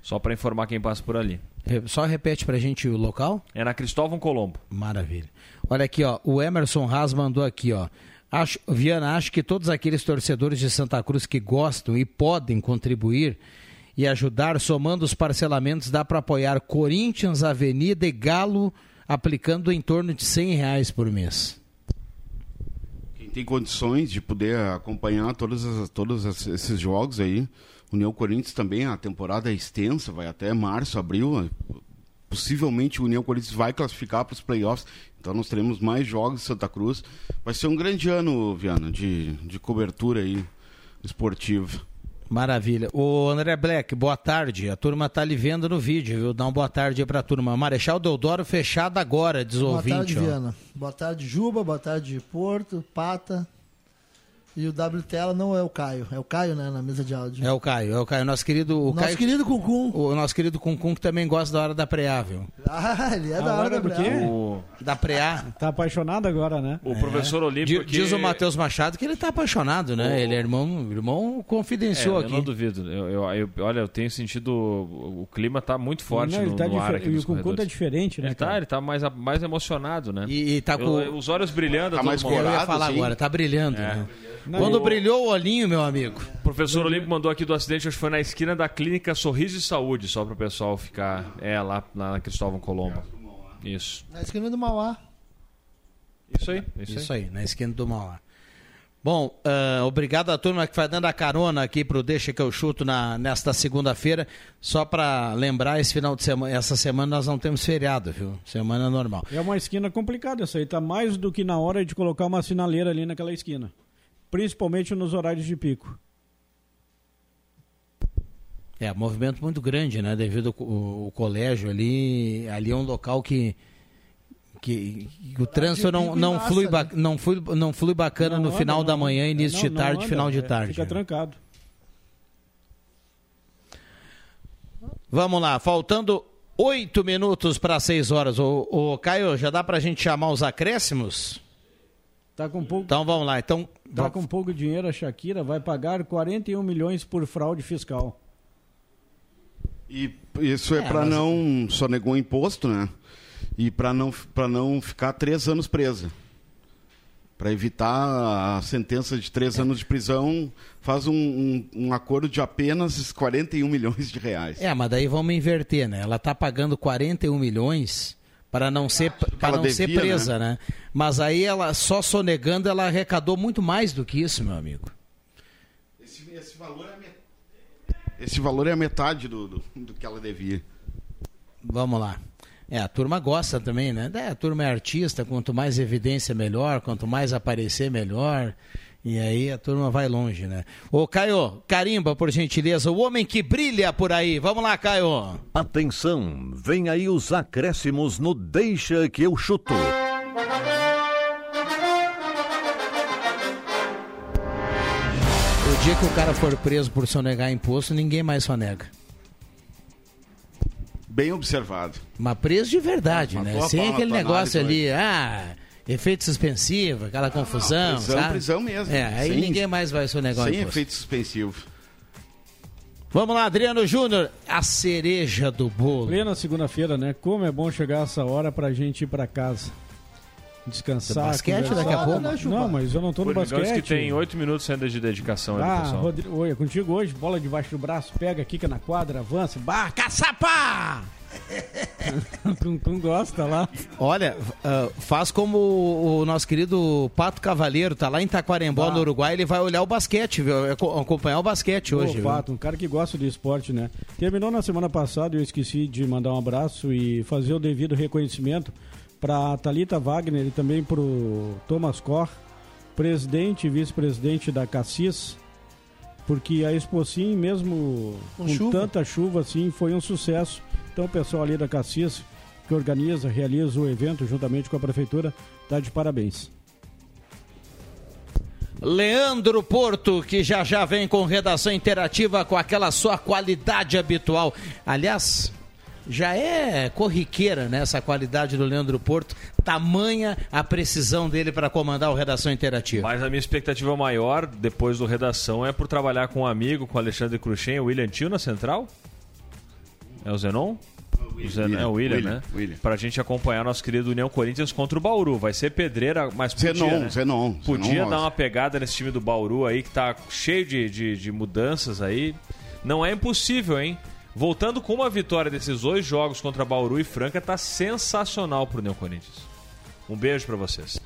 Só para informar quem passa por ali. Só repete pra gente o local. É na Cristóvão Colombo. Maravilha. Olha aqui, ó. O Emerson Haas mandou aqui, ó. Acho, Viana, acho que todos aqueles torcedores de Santa Cruz que gostam e podem contribuir e ajudar, somando os parcelamentos, dá para apoiar Corinthians, Avenida e Galo, aplicando em torno de 100 reais por mês. Quem tem condições de poder acompanhar todos, as- todos esses jogos aí. União Corinthians também, a temporada é extensa, vai até março, abril. Possivelmente o União Corinthians vai classificar para os playoffs. Então nós teremos mais jogos em Santa Cruz. Vai ser um grande ano, Viana, de, de cobertura aí esportiva. Maravilha. O André Black, boa tarde. A turma tá lhe vendo no vídeo, viu? Dá uma boa tarde aí pra turma. Marechal Deodoro fechado agora, diz o Boa ouvinte. tarde, ó. Viana. Boa tarde, Juba. Boa tarde, Porto, Pata. E o W Tela não é o Caio. É o Caio, né, na mesa de áudio. É o Caio, é o Caio. Nosso querido. O Nosso Caio, querido Cuncum. O nosso querido Cuncum que também gosta da hora da preá, viu? Ah, ele é da hora hora da? Brava. O, Da preá. Tá apaixonado agora, né? o professor Olímpio Diz, diz o Matheus Machado que ele tá apaixonado, né? O- Ele é irmão, irmão confidenciou É, eu aqui. não duvido. Eu, eu- eu- olha, eu tenho sentido. O, clima tá muito forte Não, ele no, tá no ar aqui E o Cuncum tá diferente, né? Ele tá, ele tá mais, mais emocionado, né? E, e tá com. Eu- os olhos brilhando. Tá mais momento. eu ia colorado, falar sim. agora, tá brilhando, É. né? Não, Quando o- brilhou o olhinho, meu amigo. O professor Olímpio mandou aqui do acidente, acho que foi na esquina da clínica Sorriso e Saúde, só para o pessoal ficar. É, lá, lá na Cristóvão Colombo. Isso. Na esquina do Mauá. Isso aí. Isso, Isso aí. aí, na esquina do Mauá. Bom, ah, obrigado à turma que vai dando a carona aqui pro Deixa que eu chuto na, nesta segunda-feira. Só para lembrar, esse final de semana, essa semana nós não temos feriado, viu? Semana normal. É uma esquina complicada essa aí. Tá mais do que na hora de colocar uma sinaleira ali naquela esquina. Principalmente nos horários de pico. É, movimento muito grande, né? Devido ao co- o, o colégio ali, ali é um local que que, que o trânsito não, não, flui né? não, flui, não flui bacana Não no anda, final não da manhã, início Não, de tarde, anda, final de é, tarde. Fica né? trancado. Vamos lá, faltando oito minutos para seis horas. O, Caio, já dá pra gente chamar os acréscimos? Tá com pouco. Então vamos lá. Então, Tá com pouco dinheiro a Shakira, vai pagar 41 milhões por fraude fiscal. E isso é, É, para mas- não sonegou imposto, né? E para não para não ficar três anos presa. Para evitar a sentença de três anos de prisão, faz um, um, um acordo de apenas 41 milhões de reais. É, mas daí vamos inverter, né? Ela tá pagando 41 milhões para não ser para não ser devia, presa, né? né? Mas aí ela só sonegando ela arrecadou muito mais do que isso, meu amigo. Esse, esse valor é esse valor é a metade do, do, do que ela devia. Vamos lá. É, a turma gosta também, né? É, a turma é artista, quanto mais evidência melhor, quanto mais aparecer melhor. E aí a turma vai longe, né? Ô, Caio, carimba, por gentileza, o homem que brilha por aí. Vamos lá, Caio. Atenção, vem aí os acréscimos no Deixa que eu chuto. O dia que o cara for preso por sonegar imposto, ninguém mais sonega. Bem observado. Mas preso de verdade, Uma né? Sem aquele negócio ali, ah, efeito suspensivo, aquela confusão, prisão, sabe? prisão mesmo. É, aí Sem- ninguém mais vai sonegar o Sem imposto. efeito suspensivo. Vamos lá, Adriano Júnior, a cereja do bolo. Plena segunda-feira, né? Como é bom chegar essa hora pra gente ir pra casa. Descansar. Basquete conversar. daqui a pouco? Né, Não, mas eu não tô no Formigão disse basquete. que tem oito minutos ainda de dedicação aí, Ah, pessoal. Rodrigo, oi, é contigo hoje, bola debaixo do braço, pega, quica na quadra, avança, bah, caçapa! *laughs* tu, tu gosta lá. Olha, ah, faz como o, o nosso querido Pato Cavaleiro, tá lá em Taquarembó, Ah. no Uruguai, ele vai olhar o basquete, viu? Aco- acompanhar o basquete hoje. Ô, viu? fato, um cara que gosta de esporte, né? Terminou na semana passada, eu esqueci de mandar um abraço e fazer o devido reconhecimento para Talita Wagner e também para o Thomas Cor, presidente e vice-presidente da Cassis, porque a Expocim, mesmo Com com, chuva. tanta chuva assim, foi um sucesso. Então o pessoal ali da Cassis, que organiza, realiza o evento juntamente com a prefeitura, tá de parabéns. Leandro Porto, que já já vem com redação interativa com aquela sua qualidade habitual. Aliás, já é corriqueira né, essa qualidade do Leandro Porto, tamanha a precisão dele para comandar o redação interativa. Mas a minha expectativa maior, depois do Redação, é por trabalhar com um amigo, com o Alexandre Cruxem, o William Tio na Central? É o Zenon? O Zenon é o William, William, né? William. Pra gente acompanhar nosso querido União Corinthians contra o Bauru. Vai ser pedreira, mas podia, Zenon, né? Zenon, Podia Zenon dar uma pegada nesse time do Bauru aí, que tá cheio de, de, de mudanças aí. Não é impossível, hein? Voltando com uma vitória desses dois jogos contra Bauru e Franca, tá sensacional pro União Corinthians. Um beijo pra vocês.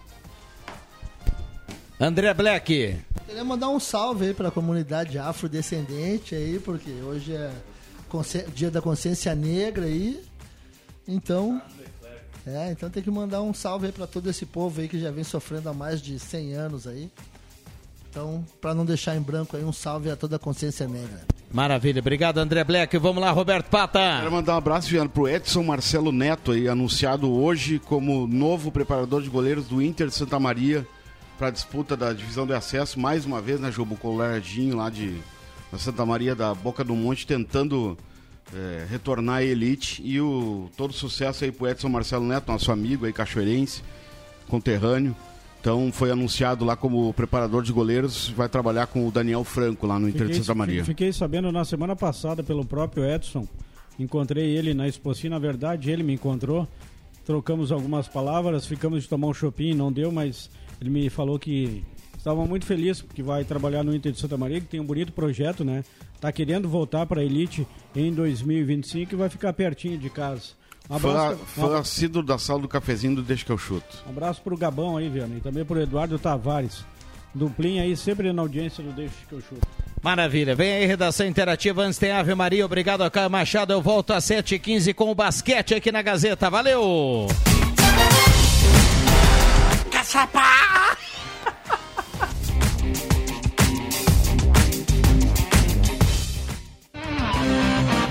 André Black. Queria mandar um salve aí para a comunidade afrodescendente aí, porque hoje é dia da consciência negra aí. Então, é, então tem que mandar um salve aí para todo esse povo aí que já vem sofrendo há mais de 100 anos aí. Então, para não deixar em branco aí, um salve a toda a consciência negra. Maravilha, obrigado André Black. Vamos lá, Roberto Pata. Quero mandar um abraço, Viano, pro Edson Marcelo Neto, aí, anunciado hoje como novo preparador de goleiros do Inter de Santa Maria para a disputa da divisão de acesso, mais uma vez, né, Jobo Coloradinho, lá de Santa Maria da Boca do Monte, tentando é, retornar à elite. E o, todo sucesso aí pro Edson Marcelo Neto, nosso amigo aí, cachoeirense, conterrâneo. Então foi anunciado lá como preparador de goleiros, vai trabalhar com o Daniel Franco lá no Inter de Santa Maria. Fiquei sabendo na semana passada pelo próprio Edson. Encontrei ele na Expoci, na verdade, ele me encontrou. Trocamos algumas palavras, ficamos de tomar um shopping, não deu, mas ele me falou que estava muito feliz porque vai trabalhar no Inter de Santa Maria, que tem um bonito projeto, né? Tá querendo voltar para a elite em 2025 e vai ficar pertinho de casa. Um Fã, abraço, fã assíduo da sala do cafezinho do Deixa que eu chuto. um abraço pro Gabão aí, Viana, e também pro Eduardo Tavares. Duplinha aí, sempre na audiência do Deixa que eu chuto. Maravilha. Vem aí, redação interativa. Antes tem Ave Maria. Obrigado ao Caio Machado. Eu volto às 7h15 com o basquete aqui na Gazeta. Valeu! Caçapa!